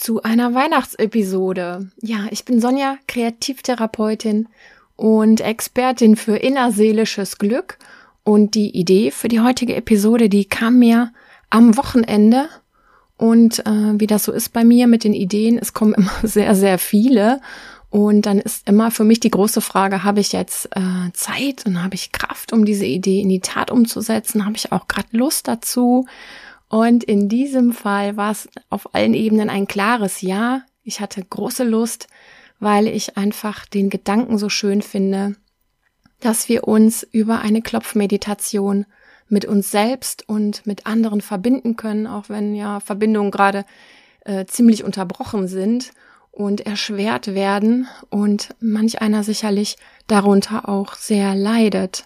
zu einer Weihnachtsepisode. Ja, ich bin Sonja, Kreativtherapeutin und Expertin für innerseelisches Glück. Und die Idee für die heutige Episode, die kam mir am Wochenende. Und äh, wie das so ist bei mir mit den Ideen, es kommen immer sehr, sehr viele. Und dann ist immer für mich die große Frage, habe ich jetzt äh, Zeit und habe ich Kraft, um diese Idee in die Tat umzusetzen? Habe ich auch gerade Lust dazu? Und in diesem Fall war es auf allen Ebenen ein klares Ja. Ich hatte große Lust, weil ich einfach den Gedanken so schön finde, dass wir uns über eine Klopfmeditation mit uns selbst und mit anderen verbinden können, auch wenn ja Verbindungen gerade äh, ziemlich unterbrochen sind und erschwert werden und manch einer sicherlich darunter auch sehr leidet.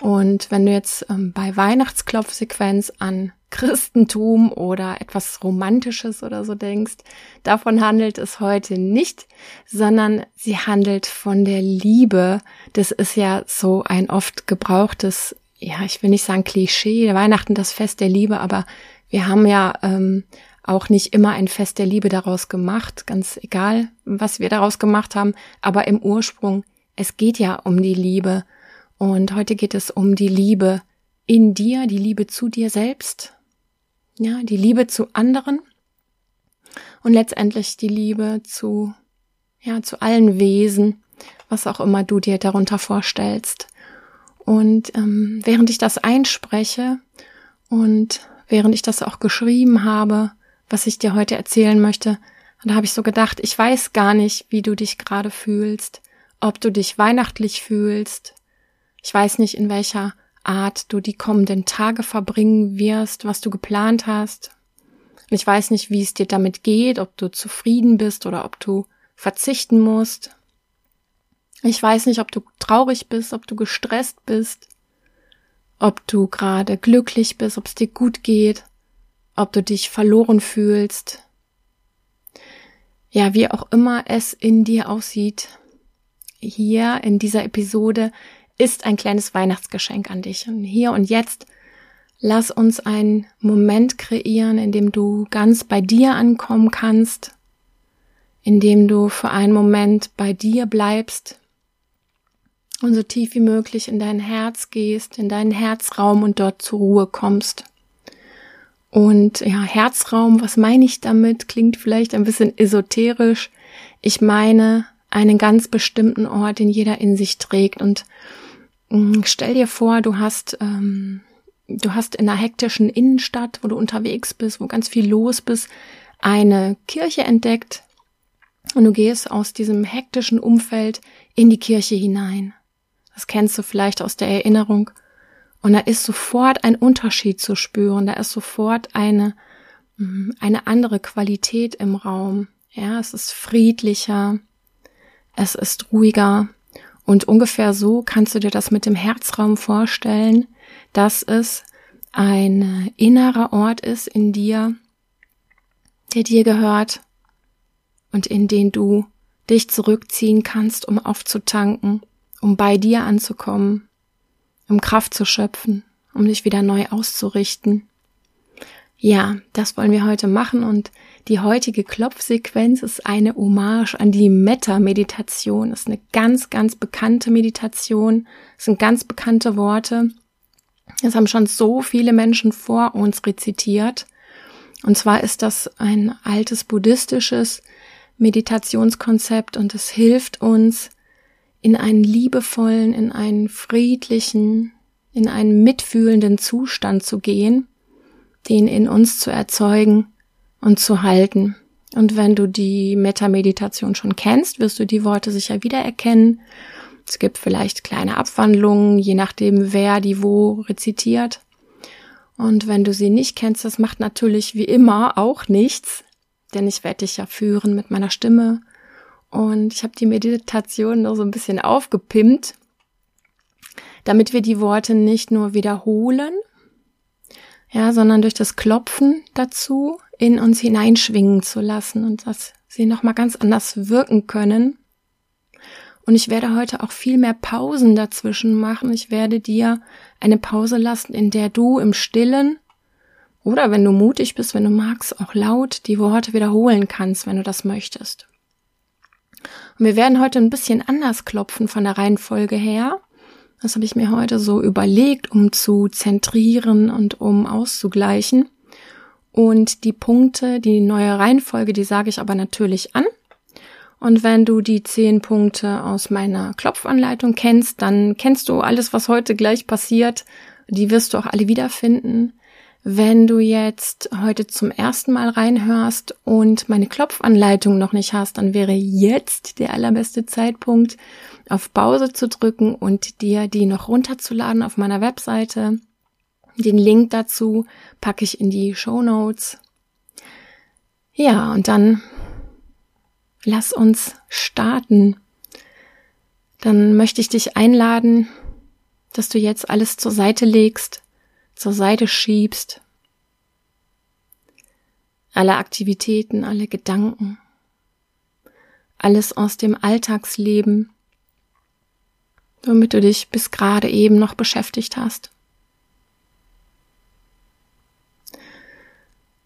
Und wenn du jetzt ähm, bei Weihnachtsklopfsequenz an Christentum oder etwas Romantisches oder so denkst, davon handelt es heute nicht, sondern sie handelt von der Liebe. Das ist ja so ein oft gebrauchtes, ja, ich will nicht sagen Klischee, Weihnachten das Fest der Liebe, aber wir haben ja ähm, auch nicht immer ein Fest der Liebe daraus gemacht, ganz egal, was wir daraus gemacht haben, aber im Ursprung, es geht ja um die Liebe. Und heute geht es um die Liebe in dir, die Liebe zu dir selbst ja, die Liebe zu anderen und letztendlich die Liebe zu, ja, zu allen Wesen, was auch immer du dir darunter vorstellst. Und ähm, während ich das einspreche und während ich das auch geschrieben habe, was ich dir heute erzählen möchte, da habe ich so gedacht, ich weiß gar nicht, wie du dich gerade fühlst, ob du dich weihnachtlich fühlst. Ich weiß nicht, in welcher Art du die kommenden Tage verbringen wirst, was du geplant hast. Ich weiß nicht, wie es dir damit geht, ob du zufrieden bist oder ob du verzichten musst. Ich weiß nicht, ob du traurig bist, ob du gestresst bist, ob du gerade glücklich bist, ob es dir gut geht, ob du dich verloren fühlst. Ja, wie auch immer es in dir aussieht, hier in dieser Episode ist ein kleines Weihnachtsgeschenk an dich. Und hier und jetzt lass uns einen Moment kreieren, in dem du ganz bei dir ankommen kannst, in dem du für einen Moment bei dir bleibst und so tief wie möglich in dein Herz gehst, in deinen Herzraum und dort zur Ruhe kommst. Und ja, Herzraum, was meine ich damit? Klingt vielleicht ein bisschen esoterisch. Ich meine einen ganz bestimmten Ort, den jeder in sich trägt und stell dir vor, du hast, ähm, du hast in einer hektischen Innenstadt, wo du unterwegs bist, wo ganz viel los bist, eine Kirche entdeckt und du gehst aus diesem hektischen Umfeld in die Kirche hinein. Das kennst du vielleicht aus der Erinnerung. Und da ist sofort ein Unterschied zu spüren, da ist sofort eine, mm, eine andere Qualität im Raum. Ja, es ist friedlicher, es ist ruhiger, und ungefähr so kannst du dir das mit dem Herzraum vorstellen, dass es ein innerer Ort ist in dir, der dir gehört und in den du dich zurückziehen kannst, um aufzutanken, um bei dir anzukommen, um Kraft zu schöpfen, um dich wieder neu auszurichten. Ja, das wollen wir heute machen und die heutige Klopfsequenz ist eine Hommage an die Metta-Meditation. Ist eine ganz, ganz bekannte Meditation. Das sind ganz bekannte Worte. Das haben schon so viele Menschen vor uns rezitiert. Und zwar ist das ein altes buddhistisches Meditationskonzept und es hilft uns, in einen liebevollen, in einen friedlichen, in einen mitfühlenden Zustand zu gehen den in uns zu erzeugen und zu halten. Und wenn du die Metameditation schon kennst, wirst du die Worte sicher wiedererkennen. Es gibt vielleicht kleine Abwandlungen, je nachdem, wer die wo rezitiert. Und wenn du sie nicht kennst, das macht natürlich wie immer auch nichts, denn ich werde dich ja führen mit meiner Stimme Und ich habe die Meditation noch so ein bisschen aufgepimpt, damit wir die Worte nicht nur wiederholen, ja, sondern durch das Klopfen dazu in uns hineinschwingen zu lassen und dass sie nochmal ganz anders wirken können. Und ich werde heute auch viel mehr Pausen dazwischen machen. Ich werde dir eine Pause lassen, in der du im Stillen oder wenn du mutig bist, wenn du magst, auch laut die Worte wiederholen kannst, wenn du das möchtest. Und wir werden heute ein bisschen anders klopfen von der Reihenfolge her. Das habe ich mir heute so überlegt, um zu zentrieren und um auszugleichen. Und die Punkte, die neue Reihenfolge, die sage ich aber natürlich an. Und wenn du die zehn Punkte aus meiner Klopfanleitung kennst, dann kennst du alles, was heute gleich passiert. Die wirst du auch alle wiederfinden. Wenn du jetzt heute zum ersten Mal reinhörst und meine Klopfanleitung noch nicht hast, dann wäre jetzt der allerbeste Zeitpunkt, auf Pause zu drücken und dir die noch runterzuladen auf meiner Webseite. Den Link dazu packe ich in die Show Notes. Ja, und dann lass uns starten. Dann möchte ich dich einladen, dass du jetzt alles zur Seite legst, zur Seite schiebst. Alle Aktivitäten, alle Gedanken, alles aus dem Alltagsleben, womit du dich bis gerade eben noch beschäftigt hast.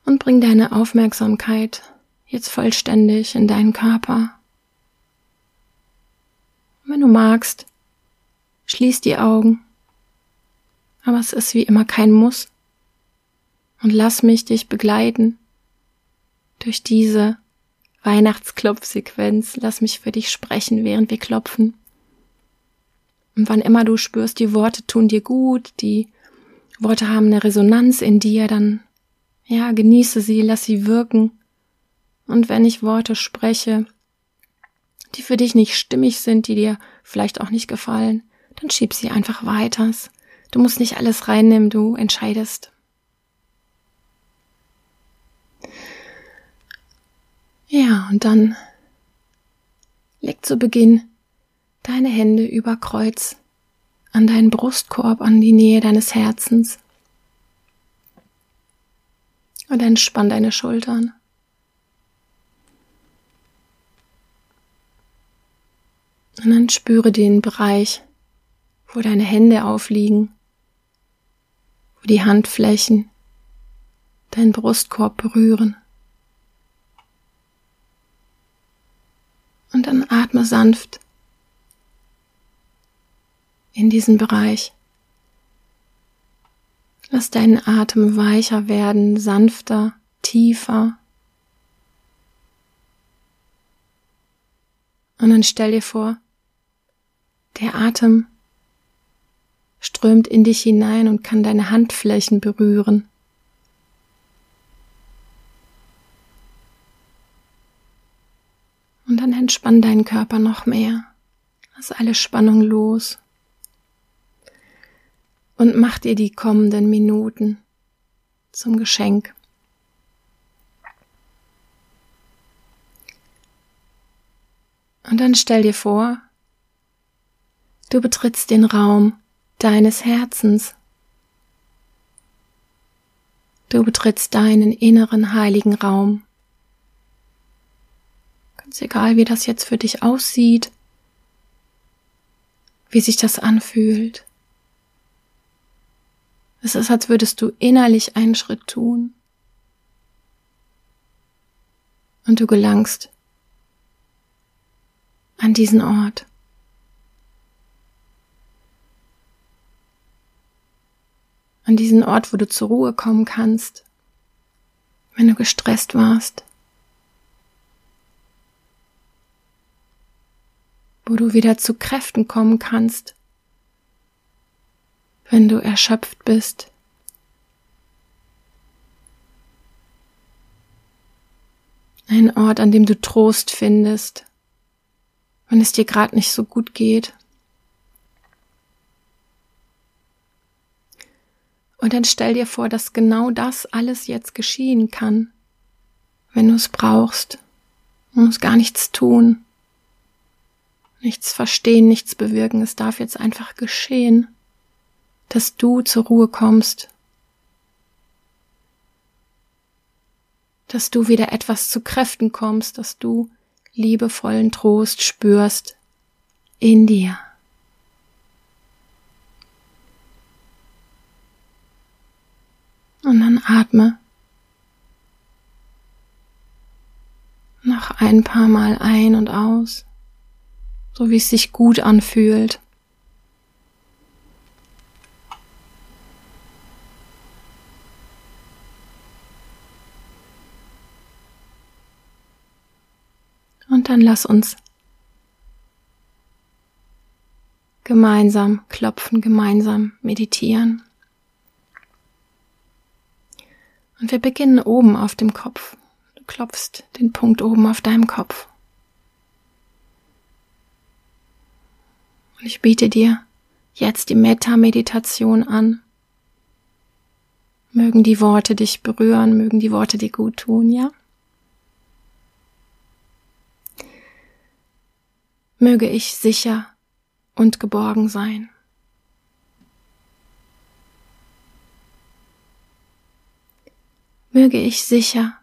Und bring deine Aufmerksamkeit jetzt vollständig in deinen Körper. wenn du magst, schließ die Augen. Aber es ist wie immer kein Muss. Und lass mich dich begleiten durch diese Weihnachtsklopfsequenz. Lass mich für dich sprechen, während wir klopfen. Und wann immer du spürst, die Worte tun dir gut, die Worte haben eine Resonanz in dir, dann ja, genieße sie, lass sie wirken. Und wenn ich Worte spreche, die für dich nicht stimmig sind, die dir vielleicht auch nicht gefallen, dann schieb sie einfach weiter. Du musst nicht alles reinnehmen, du entscheidest. Ja, und dann leg zu Beginn deine Hände über Kreuz an deinen Brustkorb, an die Nähe deines Herzens. Und entspann deine Schultern. Und dann spüre den Bereich, wo deine Hände aufliegen, wo die Handflächen deinen Brustkorb berühren. Und dann atme sanft in diesen Bereich. Lass deinen Atem weicher werden, sanfter, tiefer. Und dann stell dir vor, der Atem strömt in dich hinein und kann deine Handflächen berühren. Und dann entspann deinen Körper noch mehr. Lass alle Spannung los und mach dir die kommenden Minuten zum Geschenk. Und dann stell dir vor, du betrittst den Raum deines Herzens. Du betrittst deinen inneren heiligen Raum. Ganz egal, wie das jetzt für dich aussieht, wie sich das anfühlt. Es ist, als würdest du innerlich einen Schritt tun. Und du gelangst an diesen Ort. An diesen Ort, wo du zur Ruhe kommen kannst, wenn du gestresst warst. Wo du wieder zu Kräften kommen kannst, wenn du erschöpft bist. Ein Ort, an dem du Trost findest, wenn es dir gerade nicht so gut geht. Und dann stell dir vor, dass genau das alles jetzt geschehen kann, wenn du es brauchst. Du musst gar nichts tun. nichts verstehen, nichts bewirken. Es darf jetzt einfach geschehen, dass du zur Ruhe kommst, dass du wieder etwas zu Kräften kommst, dass du liebevollen Trost spürst in dir. Und dann atme noch ein paar Mal ein und aus so wie es sich gut anfühlt. Und dann lass uns gemeinsam klopfen, gemeinsam meditieren. Und wir beginnen oben auf dem Kopf. Du klopfst den Punkt oben auf deinem Kopf. Und ich biete dir jetzt die Metta-Meditation an. Mögen die Worte dich berühren, mögen die Worte dir gut tun, ja? Möge ich sicher und geborgen sein. Möge ich sicher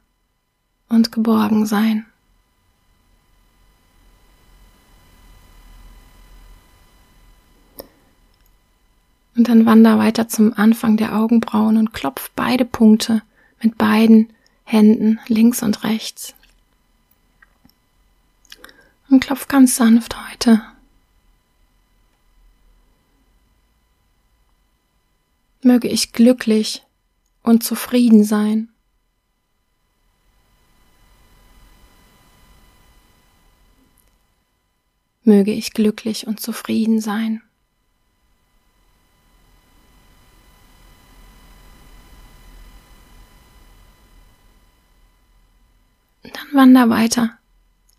und geborgen sein. Und dann wander weiter zum Anfang der Augenbrauen und klopf beide Punkte mit beiden Händen links und rechts. Und klopf ganz sanft heute. Möge ich glücklich und zufrieden sein. Möge ich glücklich und zufrieden sein. wander weiter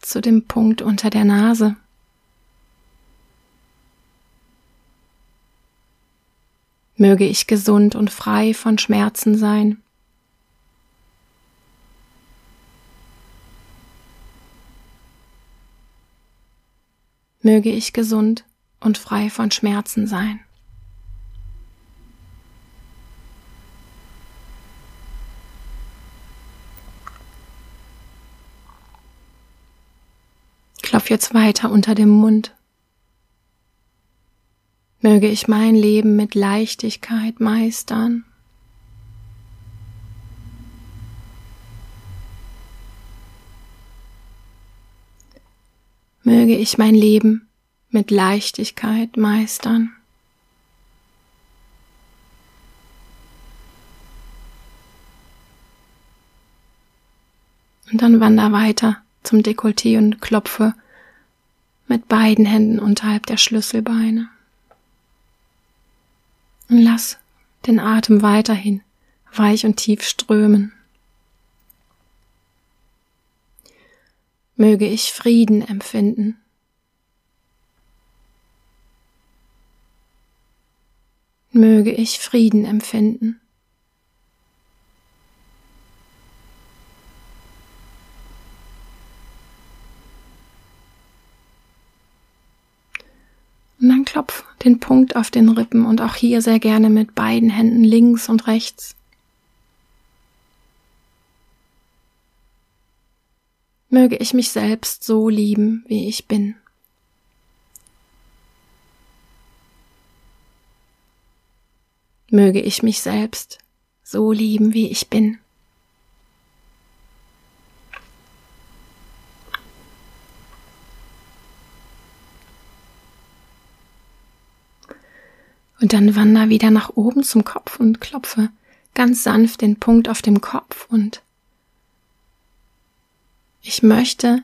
zu dem Punkt unter der Nase. Möge ich gesund und frei von Schmerzen sein. Möge ich gesund und frei von Schmerzen sein. Klopf jetzt weiter unter dem Mund. Möge ich mein Leben mit Leichtigkeit meistern. Möge ich mein Leben mit Leichtigkeit meistern. Und dann wander weiter zum Dekolleté und klopfe mit beiden Händen unterhalb der Schlüsselbeine. Und lass den Atem weiterhin weich und tief strömen. Möge ich Frieden empfinden. Möge ich Frieden empfinden. Und dann klopf den Punkt auf den Rippen und auch hier sehr gerne mit beiden Händen links und rechts. Möge ich mich selbst so lieben, wie ich bin. Möge ich mich selbst so lieben, wie ich bin. Und dann wander wieder nach oben zum Kopf und klopfe ganz sanft den Punkt auf dem Kopf und ich möchte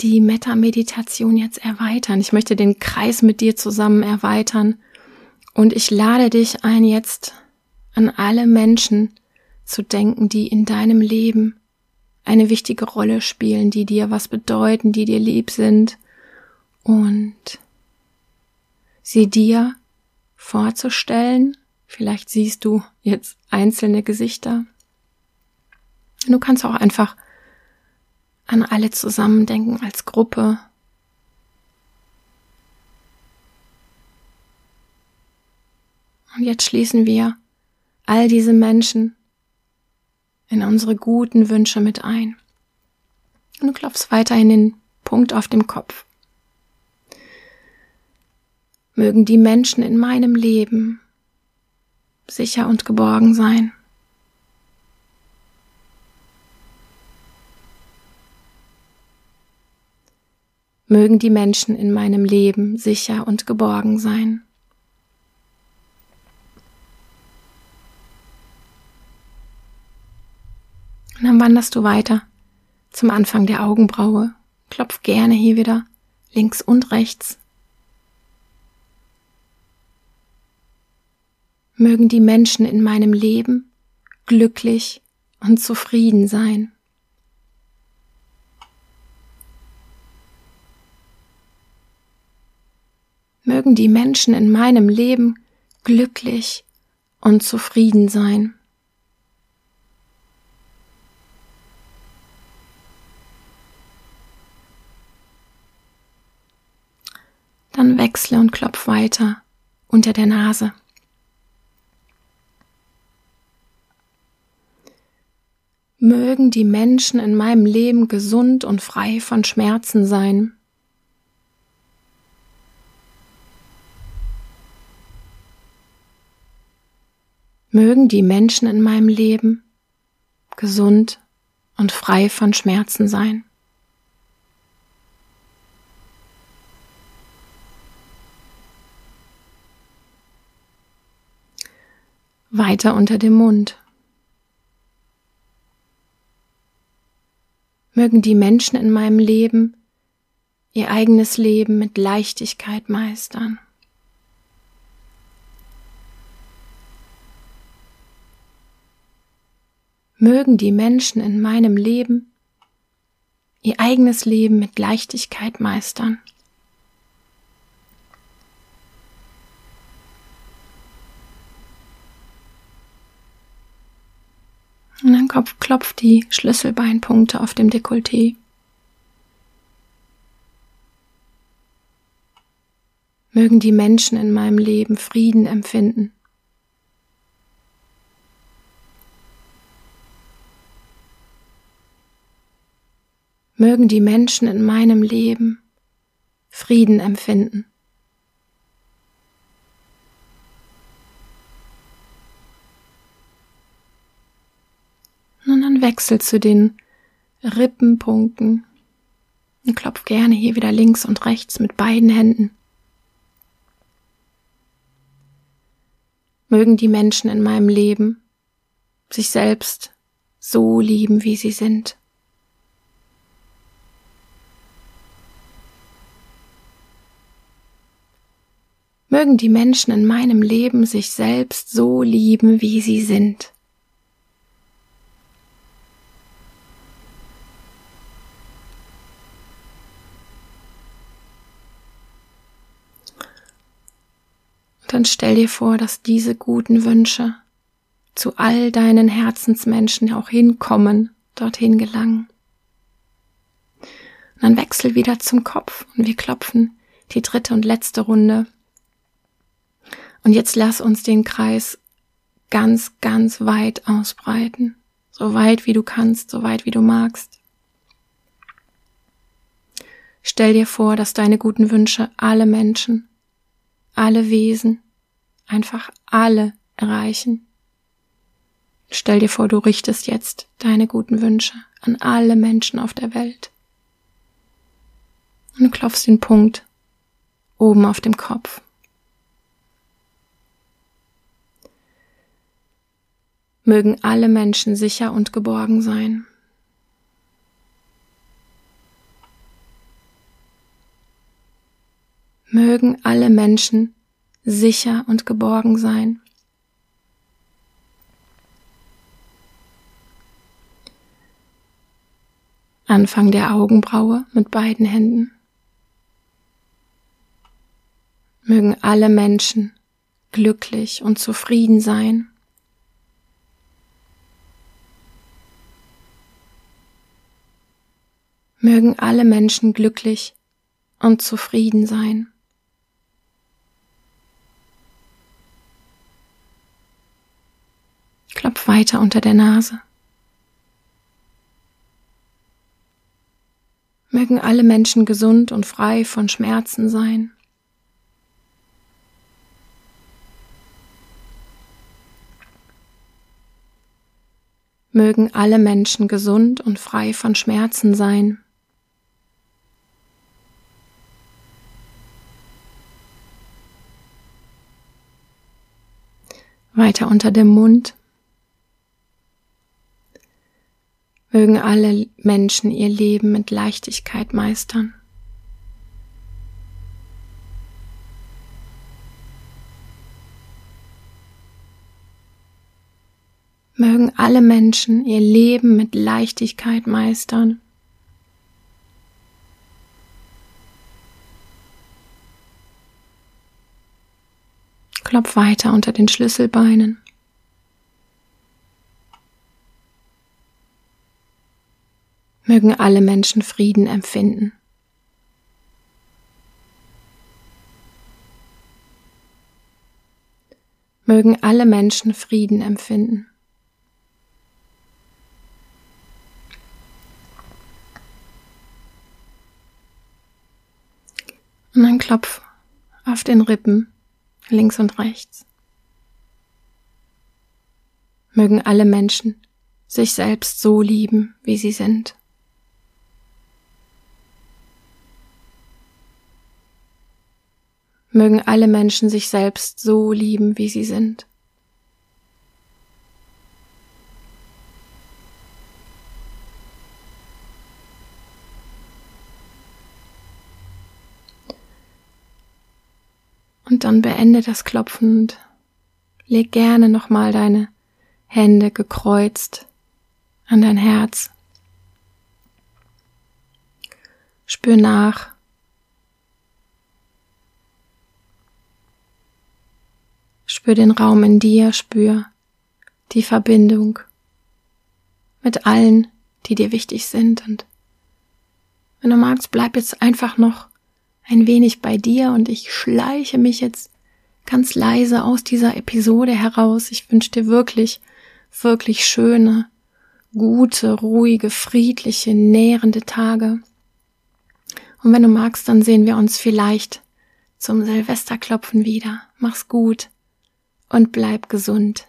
die Metta-Meditation jetzt erweitern. Ich möchte den Kreis mit dir zusammen erweitern und ich lade dich ein, jetzt an alle Menschen zu denken, die in deinem Leben eine wichtige Rolle spielen, die dir was bedeuten, die dir lieb sind und sie dir vorzustellen. Vielleicht siehst du jetzt einzelne Gesichter. Du kannst auch einfach an alle zusammendenken als Gruppe. Und jetzt schließen wir all diese Menschen in unsere guten Wünsche mit ein. Und du klopfst weiterhin den Punkt auf dem Kopf. Mögen die Menschen in meinem Leben sicher und geborgen sein. Mögen die Menschen in meinem Leben sicher und geborgen sein. Und dann wanderst du weiter zum Anfang der Augenbraue. Klopf gerne hier wieder links und rechts. Mögen die Menschen in meinem Leben glücklich und zufrieden sein. Mögen die Menschen in meinem Leben glücklich und zufrieden sein. Dann wechsle und klopf weiter unter der Nase. Mögen die Menschen in meinem Leben gesund und frei von Schmerzen sein. Mögen die Menschen in meinem Leben gesund und frei von Schmerzen sein. weiter unter dem Mund. Mögen die Menschen in meinem Leben ihr eigenes Leben mit Leichtigkeit meistern. Mögen die Menschen in meinem Leben ihr eigenes Leben mit Leichtigkeit meistern. Und dann klopft die Schlüsselbeinpunkte auf dem Dekolleté. Mögen die Menschen in meinem Leben Frieden empfinden. Mögen die Menschen in meinem Leben Frieden empfinden. Wechsel zu den Rippenpunkten und klopf gerne hier wieder links und rechts mit beiden Händen. Mögen die Menschen in meinem Leben sich selbst so lieben, wie sie sind. Mögen die Menschen in meinem Leben sich selbst so lieben, wie sie sind. dann stell dir vor, dass diese guten Wünsche zu all deinen Herzensmenschen auch hinkommen, dorthin gelangen. Und dann wechsel wieder zum Kopf und wir klopfen die dritte und letzte Runde. Und jetzt lass uns den Kreis ganz, ganz weit ausbreiten. So weit wie du kannst, so weit wie du magst. Stell dir vor, dass deine guten Wünsche alle Menschen, alle Wesen, einfach alle erreichen. Stell dir vor, du richtest jetzt deine guten Wünsche an alle Menschen auf der Welt. Und du klopfst den Punkt oben auf dem Kopf. Mögen alle Menschen sicher und geborgen sein. Mögen alle Menschen sicher und geborgen sein. Anfang der Augenbraue mit beiden Händen. Mögen alle Menschen glücklich und zufrieden sein. Mögen alle Menschen glücklich und zufrieden sein. Klopf weiter unter der Nase. Mögen alle Menschen gesund und frei von Schmerzen sein. Mögen alle Menschen gesund und frei von Schmerzen sein. Weiter unter dem Mund. Mögen alle Menschen ihr Leben mit Leichtigkeit meistern. Mögen alle Menschen ihr Leben mit Leichtigkeit meistern. Klopf weiter unter den Schlüsselbeinen. Mögen alle Menschen Frieden empfinden. Mögen alle Menschen Frieden empfinden. Und ein Klopf auf den Rippen, links und rechts. Mögen alle Menschen sich selbst so lieben, wie sie sind. Mögen alle Menschen sich selbst so lieben, wie sie sind. Und dann beende das Klopfen und leg gerne nochmal deine Hände gekreuzt an dein Herz. Spür nach. Spür den Raum in dir, spür die Verbindung mit allen, die dir wichtig sind. Und wenn du magst, bleib jetzt einfach noch ein wenig bei dir und ich schleiche mich jetzt ganz leise aus dieser Episode heraus. Ich wünsche dir wirklich, wirklich schöne, gute, ruhige, friedliche, nährende Tage. Und wenn du magst, dann sehen wir uns vielleicht zum Silvesterklopfen wieder. Mach's gut und bleib gesund.